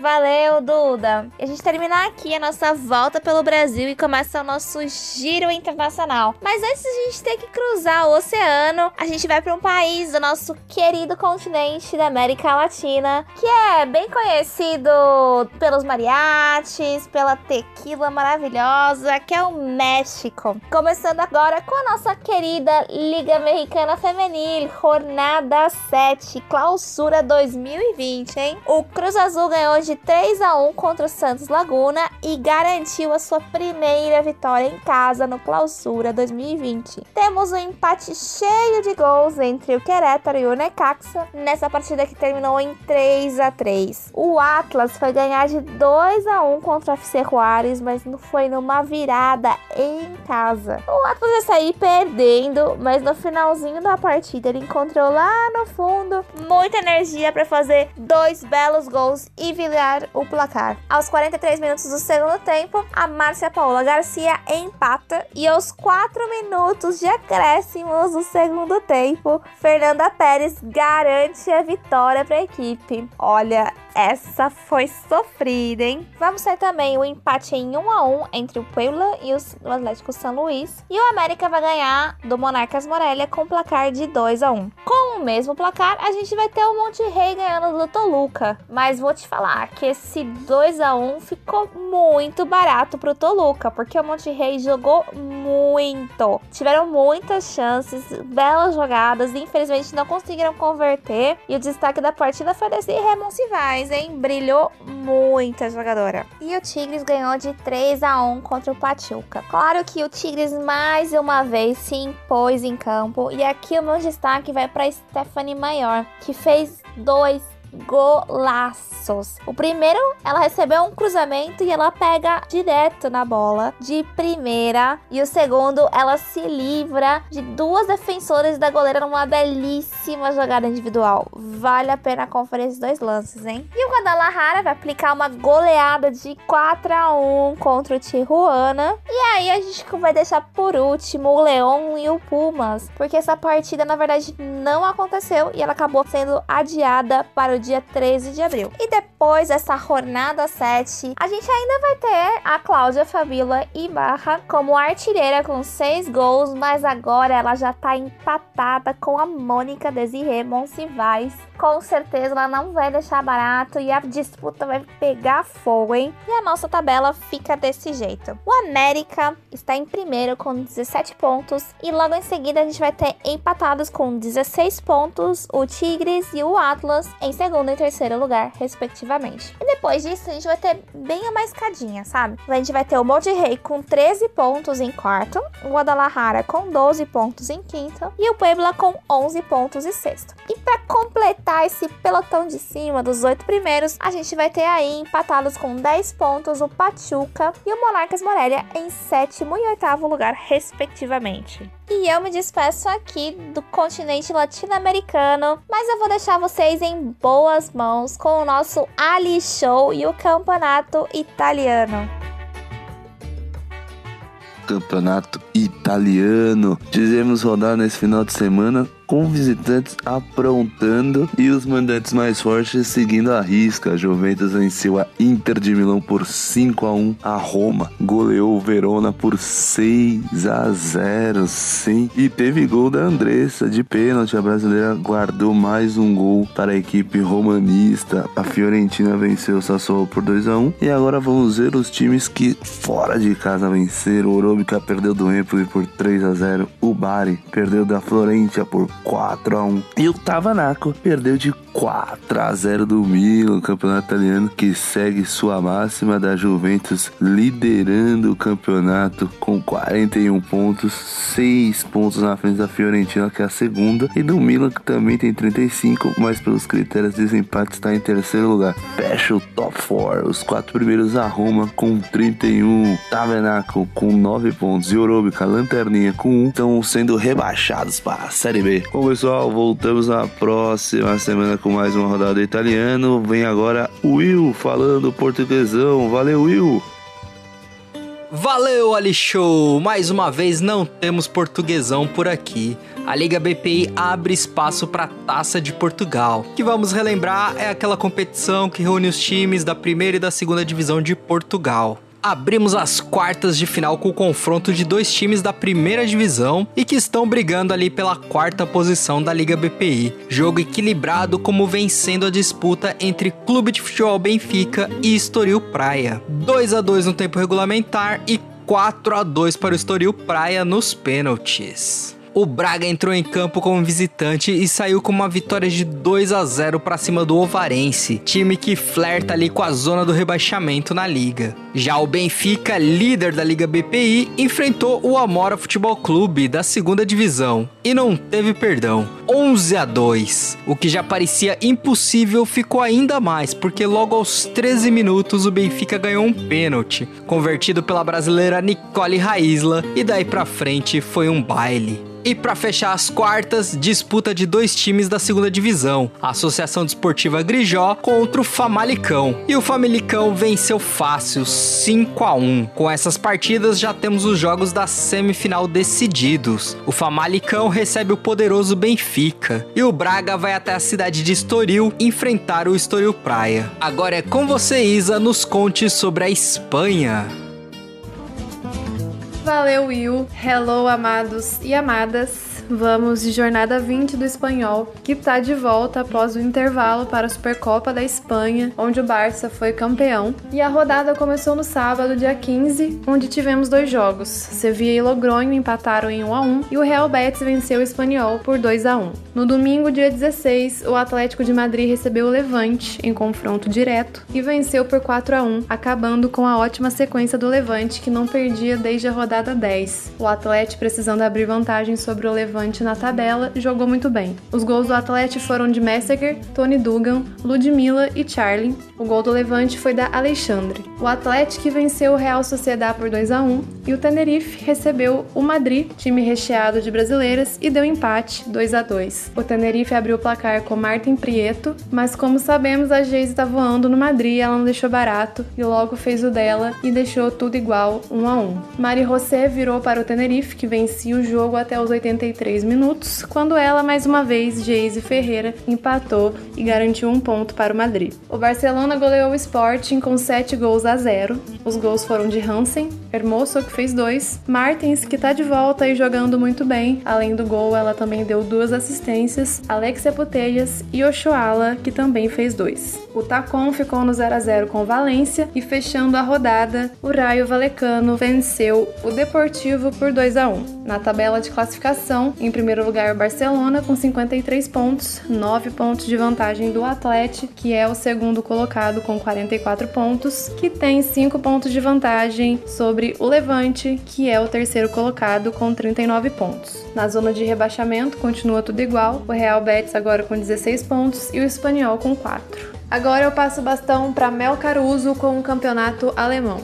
Valeu, Duda. E a gente termina aqui a nossa volta pelo Brasil e começa o nosso giro internacional. Mas antes de a gente ter que cruzar o oceano, a gente vai para um país do nosso querido continente da América Latina, que é bem conhecido pelos mariachis, pela tequila maravilhosa, que é o México. Começando agora com a nossa querida Liga Mexicana Femenil, Jornada 7, Clausura 2020, hein? O Cruz Azul ganhou de 3 a 1 contra o Santos Laguna e garantiu a sua primeira vitória em casa no Clausura 2020. Temos um empate cheio de gols entre o Querétaro e o Necaxa nessa partida que terminou em 3 a 3. O Atlas foi ganhar de 2 a 1 contra o FC Juárez, mas não foi numa virada em casa. O Atlas ia sair perdendo, mas no finalzinho da partida ele encontrou lá no fundo muita energia para fazer dois belos gols e virar o placar. Aos 43 minutos do segundo tempo, a Márcia Paola Garcia empata e aos 4 minutos de acréscimos do segundo tempo, Fernanda Pérez garante a vitória para a equipe. Olha, essa foi sofrida, hein? Vamos ter também o empate em 1 a 1 entre o Puebla e o Atlético São Luís. E o América vai ganhar do Monarcas Morelia com placar de 2 a 1. Com o mesmo placar, a gente vai ter o Monte Rei ganhando do Toluca. Mas vou te falar que esse 2 a 1 ficou muito barato pro Toluca, porque o Monte Rei jogou muito. Tiveram muitas chances, belas jogadas, infelizmente não conseguiram converter. E o destaque da partida foi desse Remonsi Vaz, hein? Brilhou muita jogadora. E o Tigres ganhou de 3 a 1 contra o Pachuca. Claro que o Tigres mais uma vez se impôs em campo. E aqui o meu destaque vai para Stephanie Maior, que fez dois golaços. O primeiro, ela recebeu um cruzamento e ela pega direto na bola de primeira. E o segundo, ela se livra de duas defensoras da goleira numa belíssima jogada individual. Vale a pena conferir esses dois lances, hein? E o Guadalajara vai aplicar uma goleada de 4 a 1 contra o Tijuana. E aí a gente vai deixar por último o Leão e o Pumas, porque essa partida na verdade não aconteceu e ela acabou sendo adiada para o dia 13 de abril. E depois dessa jornada 7, a gente ainda vai ter a Cláudia Fabíola Ibarra como artilheira com 6 gols, mas agora ela já tá empatada com a Mônica Desirê Monsivais. Com certeza ela não vai deixar barato e a disputa vai pegar fogo, hein? E a nossa tabela fica desse jeito. O América está em primeiro com 17 pontos e logo em seguida a gente vai ter empatados com 16 pontos o Tigres e o Atlas em segundo segundo e terceiro lugar, respectivamente. E depois disso, a gente vai ter bem uma escadinha, sabe? A gente vai ter o Monte Rei com 13 pontos em quarto, o Guadalajara com 12 pontos em quinto e o Puebla com 11 pontos em sexto. E para completar esse pelotão de cima dos oito primeiros, a gente vai ter aí empatados com 10 pontos o Pachuca e o Monarcas Morelia em sétimo e oitavo lugar, respectivamente. E eu me despeço aqui do continente latino-americano, mas eu vou deixar vocês em boas mãos com o nosso Ali Show e o campeonato italiano. Campeonato italiano. Dizemos rodar nesse final de semana com visitantes aprontando e os mandantes mais fortes seguindo a risca. A Juventus venceu a Inter de Milão por 5 a 1 a Roma, goleou o Verona por 6 a 0, sim. E teve gol da Andressa de pênalti. A brasileira guardou mais um gol para a equipe romanista. A Fiorentina venceu o Sassuolo por 2 a 1 e agora vamos ver os times que fora de casa venceram. O Orobica perdeu do Empoli por 3 a 0, o Bari perdeu da Florentia por 4 a 1 E o Tavanaco perdeu de 4 a 0 do Milan, campeonato italiano, que segue sua máxima da Juventus liderando o campeonato com 41 pontos, 6 pontos na frente da Fiorentina, que é a segunda, e do Milan, que também tem 35, mas pelos critérios de desempate está em terceiro lugar. Fecha o top 4, os quatro primeiros a Roma com 31, Tavenaco com 9 pontos e Orobica, Lanterninha com 1, estão sendo rebaixados para a Série B. Bom, pessoal, voltamos na próxima semana com mais uma rodada italiano. Vem agora o Will falando portuguesão. Valeu, Will! Valeu, Ali Show! Mais uma vez não temos portuguesão por aqui. A Liga BPI abre espaço para a Taça de Portugal, que vamos relembrar é aquela competição que reúne os times da primeira e da segunda divisão de Portugal abrimos as quartas de final com o confronto de dois times da primeira divisão e que estão brigando ali pela quarta posição da Liga BPI. Jogo equilibrado como vencendo a disputa entre Clube de Futebol Benfica e Estoril Praia. 2 a 2 no tempo regulamentar e 4 a 2 para o Estoril Praia nos pênaltis. O Braga entrou em campo como visitante e saiu com uma vitória de 2 a 0 para cima do Ovarense, time que flerta ali com a zona do rebaixamento na liga. Já o Benfica, líder da Liga BPI, enfrentou o Amora Futebol Clube da segunda divisão e não teve perdão. 11 a 2. O que já parecia impossível ficou ainda mais, porque logo aos 13 minutos o Benfica ganhou um pênalti, convertido pela brasileira Nicole Raisla, e daí para frente foi um baile. E para fechar as quartas, disputa de dois times da segunda divisão, a Associação Desportiva Grijó contra o Famalicão. E o Famalicão venceu fácil, 5 a 1. Com essas partidas já temos os jogos da semifinal decididos. O Famalicão recebe o poderoso Benfica e o Braga vai até a cidade de Estoril enfrentar o Estoril Praia. Agora é com você, Isa, nos conte sobre a Espanha. Valeu, Will. Hello, amados e amadas. Vamos de jornada 20 do espanhol, que está de volta após o intervalo para a Supercopa da Espanha, onde o Barça foi campeão. E a rodada começou no sábado, dia 15, onde tivemos dois jogos. Sevilla e Logronho empataram em 1 a 1 e o Real Betis venceu o Espanhol por 2 a 1. No domingo, dia 16, o Atlético de Madrid recebeu o Levante em confronto direto e venceu por 4 a 1, acabando com a ótima sequência do Levante que não perdia desde a rodada 10. O Atlético, precisando abrir vantagem sobre o Levante na tabela, jogou muito bem. Os gols do Atlético foram de Messager, Tony Dugan, Ludmilla e Charlie. O gol do Levante foi da Alexandre. O Atlético venceu o Real Sociedad por 2 a 1 e o Tenerife recebeu o Madrid, time recheado de brasileiras, e deu empate 2 a 2. O Tenerife abriu o placar com Martin Prieto, mas como sabemos, a Geise está voando no Madrid ela não deixou barato e logo fez o dela e deixou tudo igual 1 a 1. Mari José virou para o Tenerife, que vencia o jogo até os 83 minutos, quando ela mais uma vez, Geise Ferreira, empatou e garantiu um ponto para o Madrid. O Barcelona goleou o Sporting com 7 gols a 0. Os gols foram de Hansen, Hermoso que fez dois, Martins que tá de volta e jogando muito bem. Além do gol, ela também deu duas assistências, Alexia Putellas e Oshoala que também fez dois. O Tacon ficou no 0 a 0 com Valência e fechando a rodada, o Raio Valecano venceu o Deportivo por 2 a 1. Na tabela de classificação, em primeiro lugar o Barcelona com 53 pontos, 9 pontos de vantagem do Atlético, que é o segundo colocado com 44 pontos, que tem 5 pontos de vantagem sobre o Levante, que é o terceiro colocado com 39 pontos. Na zona de rebaixamento continua tudo igual, o Real Betis agora com 16 pontos e o Espanhol com 4. Agora eu passo o bastão para Mel Caruso com o campeonato alemão.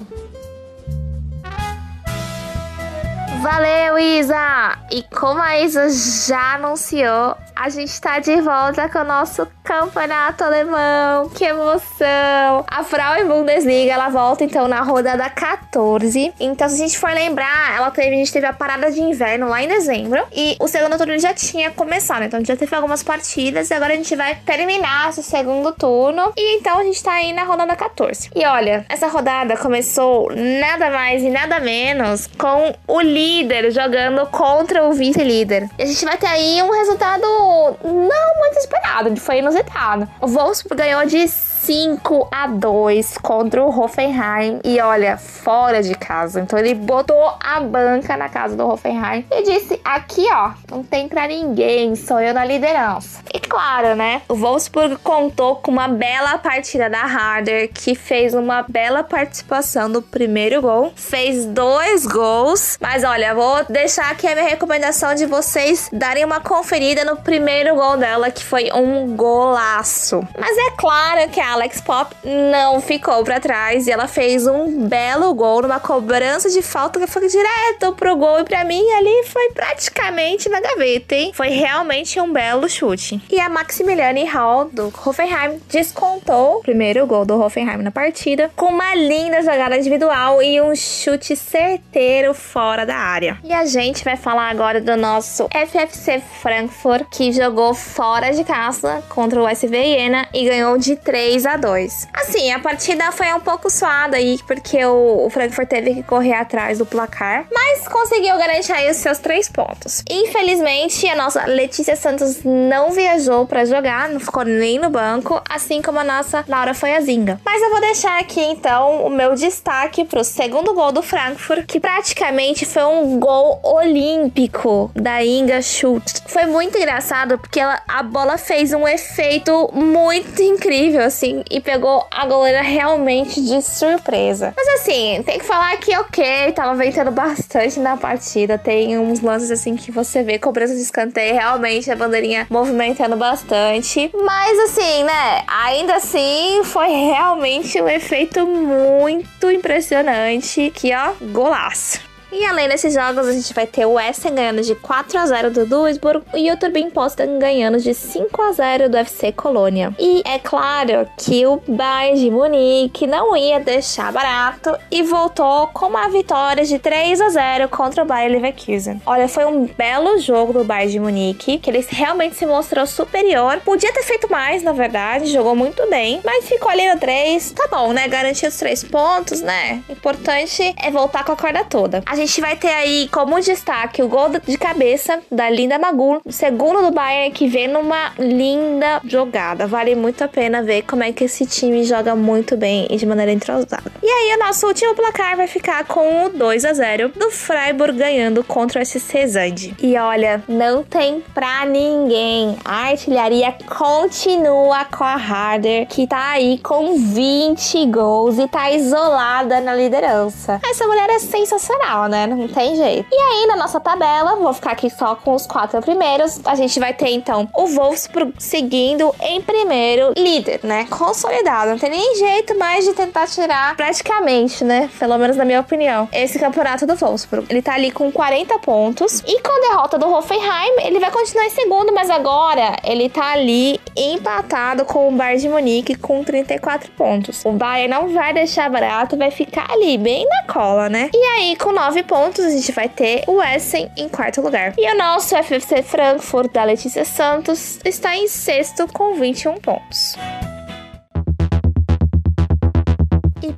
Valeu, Isa! E como a Isa já anunciou, a gente tá de volta com o nosso campeonato alemão. Que emoção! A Frauen Bundesliga, ela volta então na rodada 14. Então, se a gente for lembrar, ela teve, a gente teve a parada de inverno lá em dezembro e o segundo turno já tinha começado. Então, já teve algumas partidas e agora a gente vai terminar esse segundo turno. E então a gente tá aí na rodada 14. E olha, essa rodada começou nada mais e nada menos com o líder jogando contra o vice-líder. E a gente vai ter aí um resultado não muito esperado, foi inusitado. O Wolfsburg ganhou de 5 a 2 contra o Hoffenheim e olha, fora de casa. Então ele botou a banca na casa do Hoffenheim e disse: "Aqui, ó, não tem pra ninguém, sou eu na liderança". E claro, né? O Wolfsburg contou com uma bela partida da Harder, que fez uma bela participação no primeiro gol, fez dois gols. Mas olha, vou deixar aqui a minha recomendação de vocês darem uma conferida no primeiro gol dela, que foi um golaço. Mas é claro que a Alex Pop não ficou para trás e ela fez um belo gol numa cobrança de falta que foi direto pro gol e para mim ali foi praticamente na gaveta, hein? Foi realmente um belo chute. E a Maximiliane Hall do Hoffenheim descontou o primeiro gol do Hoffenheim na partida com uma linda jogada individual e um chute certeiro fora da área. E a gente vai falar agora do nosso FFC Frankfurt que jogou fora de casa contra o SV Iena e ganhou de 3 a 2. Assim, a partida foi um pouco suada aí, porque o, Frankfurt teve que correr atrás do placar, mas conseguiu garantir os seus três pontos. Infelizmente, a nossa Letícia Santos não viajou para jogar, não ficou nem no banco, assim como a nossa Laura Foiazinga. Mas eu vou deixar aqui então o meu destaque pro segundo gol do Frankfurt, que praticamente foi um gol olímpico da Inga Schultz. Foi muito engraçado porque ela, a bola fez um efeito muito incrível, assim, e pegou a goleira realmente de surpresa. Mas assim, tem que falar que ok, tava ventando bastante na partida. Tem uns lances assim que você vê cobrança de escanteio, realmente a bandeirinha movimentando bastante. Mas assim, né? Ainda assim, foi realmente um efeito muito impressionante. Que ó, golaço. E além desses jogos, a gente vai ter o Essen ganhando de 4 a 0 do Duisburg e o Turbin Potsdam ganhando de 5 a 0 do FC Colônia. E é claro que o Bayern de Munique não ia deixar barato e voltou com uma vitória de 3 a 0 contra o Bayern Leverkusen. Olha, foi um belo jogo do Bayern de Munique, que ele realmente se mostrou superior. Podia ter feito mais, na verdade, jogou muito bem, mas ficou ali no 3. Tá bom, né? Garantiu os 3 pontos, né? Importante é voltar com a corda toda. A gente vai ter aí como destaque o gol de cabeça da Linda Magul, segundo do Bayern que vem numa linda jogada. Vale muito a pena ver como é que esse time joga muito bem e de maneira entrosada. E aí o nosso último placar vai ficar com o 2 a 0 do Freiburg ganhando contra o SC Zand. E olha, não tem pra ninguém. A artilharia continua com a Harder, que tá aí com 20 gols e tá isolada na liderança. Essa mulher é sensacional, né? Não tem jeito. E aí, na nossa tabela, vou ficar aqui só com os quatro primeiros. A gente vai ter então o Wolfsburg seguindo em primeiro, líder, né? Consolidado. Não tem nem jeito mais de tentar tirar praticamente, né? Pelo menos na minha opinião, esse campeonato do Wolfsburg. Ele tá ali com 40 pontos. E com a derrota do Hoffenheim, ele vai continuar em segundo, mas agora ele tá ali empatado com o Bayern de Munique com 34 pontos. O Bayern não vai deixar barato, vai ficar ali bem na cola, né? E aí, com 9 pontos, a gente vai ter o Essen em quarto lugar. E o nosso FFC Frankfurt da Letícia Santos está em sexto com 21 pontos.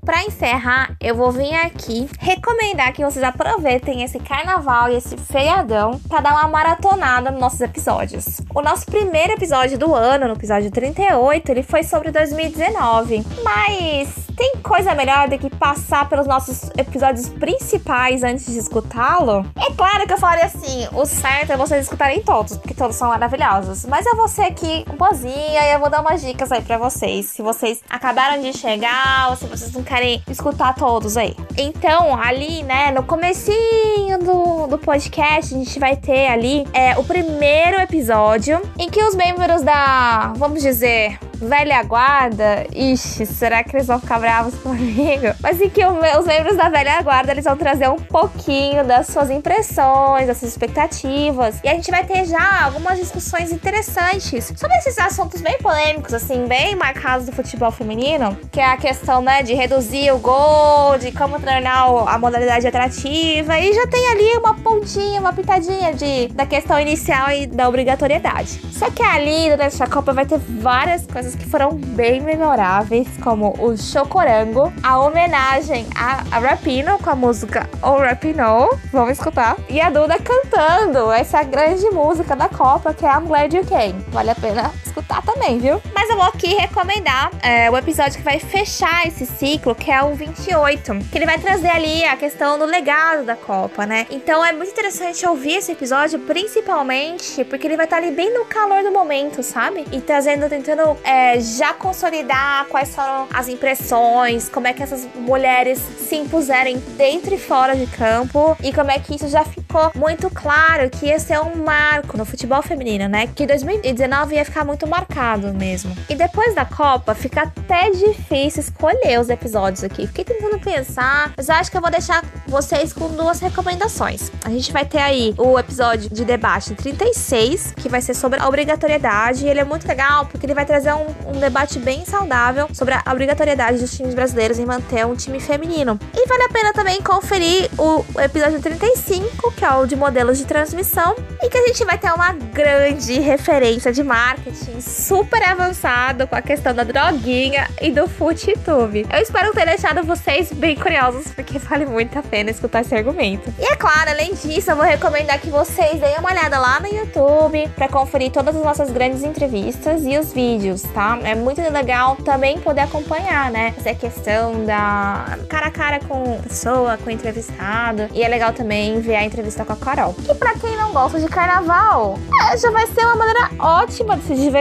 Para encerrar, eu vou vir aqui recomendar que vocês aproveitem esse carnaval e esse feriadão para dar uma maratonada nos nossos episódios. O nosso primeiro episódio do ano, no episódio 38, ele foi sobre 2019. Mas tem coisa melhor do que passar pelos nossos episódios principais antes de escutá-lo? É claro que eu falaria assim, o certo é vocês escutarem todos, porque todos são maravilhosos. Mas eu vou ser aqui boazinha e eu vou dar umas dicas aí para vocês. Se vocês acabaram de chegar ou se vocês não querem escutar todos aí. Então, ali, né, no comecinho do, do podcast, a gente vai ter ali é, o primeiro episódio em que os membros da, vamos dizer, velha guarda, ixi, será que eles vão ficar bravos comigo? Mas em que os membros da velha guarda, eles vão trazer um pouquinho das suas impressões, das suas expectativas. E a gente vai ter já algumas discussões interessantes sobre esses assuntos bem polêmicos, assim, bem marcados do futebol feminino, que é a questão, né, de reduzir o gol, de como tornar a modalidade atrativa. E já tem ali uma pontinha, uma pitadinha de, da questão inicial e da obrigatoriedade. Só que ali, nessa Copa, vai ter várias coisas que foram bem memoráveis, como o Chocorango, a homenagem a, a Rapino com a música O Rapino, vamos escutar, e a Duda cantando essa grande música da Copa, que é I'm Glad You Came. Vale a pena escutar também, viu? Mas eu vou aqui recomendar é, o episódio que vai fechar esse ciclo, que é o 28, que ele vai trazer ali a questão do legado da Copa, né? Então é muito interessante ouvir esse episódio, principalmente porque ele vai estar ali bem no calor do momento, sabe? E trazendo, tentando é, é, já consolidar quais foram as impressões, como é que essas mulheres se impuseram dentro e fora de campo e como é que isso já ficou muito claro que ia ser um marco no futebol feminino, né? Que 2019 ia ficar muito marcado mesmo. E depois da Copa, fica até difícil escolher os episódios aqui. Fiquei tentando pensar, mas eu acho que eu vou deixar vocês com duas recomendações. A gente vai ter aí o episódio de debate 36, que vai ser sobre a obrigatoriedade, e ele é muito legal porque ele vai trazer um um, debate bem saudável sobre a obrigatoriedade dos times brasileiros em manter um time feminino. E vale a pena também conferir o episódio 35, que é o de modelos de transmissão, e que a gente vai ter uma grande referência de marketing super avançado com a questão da droguinha e do FootTube. Eu espero ter deixado vocês bem curiosos, porque vale muito a pena escutar esse argumento. E é claro, além disso, eu vou recomendar que vocês deem uma olhada lá no YouTube para conferir todas as nossas grandes entrevistas e os vídeos, tá? É muito legal também poder acompanhar, né? Essa questão da cara a cara com pessoa, com entrevistado. E é legal também ver a entrevista com a Carol. E para quem não gosta de carnaval, é, já vai ser uma maneira ótima de se divertir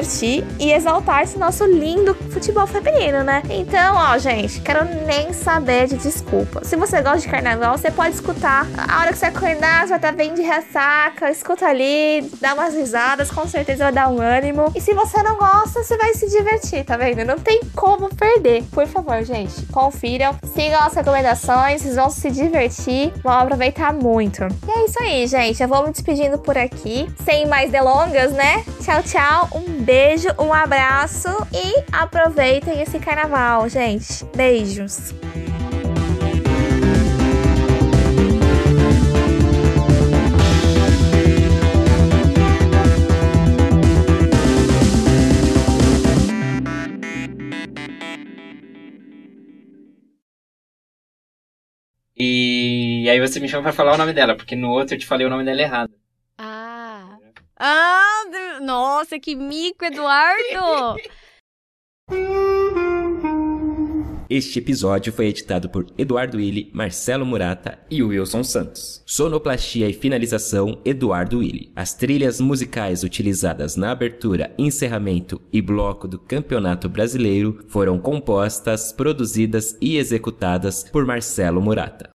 e exaltar esse nosso lindo futebol feminino, né? Então, ó, gente, quero nem saber de desculpa. Se você gosta de carnaval, você pode escutar. A hora que você acordar, você vai estar bem de ressaca, escuta ali, dá umas risadas, com certeza vai dar um ânimo. E se você não gosta, você vai se divertir, tá vendo? Não tem como perder. Por favor, gente, confiram, sigam as recomendações, vocês vão se divertir, vão aproveitar muito. E é isso aí, gente. Eu vou me despedindo por aqui, sem mais delongas, né? Tchau, tchau. Um beijo, um abraço e aproveitem esse carnaval, gente. Beijos. E aí você me chama pra falar o nome dela, porque no outro eu te falei o nome dela errado. Ah. Nossa, que mico, Eduardo! Este episódio foi editado por Eduardo Willi, Marcelo Murata e Wilson Santos. Sonoplastia e finalização Eduardo Willi. As trilhas musicais utilizadas na abertura, encerramento e bloco do Campeonato Brasileiro foram compostas, produzidas e executadas por Marcelo Murata.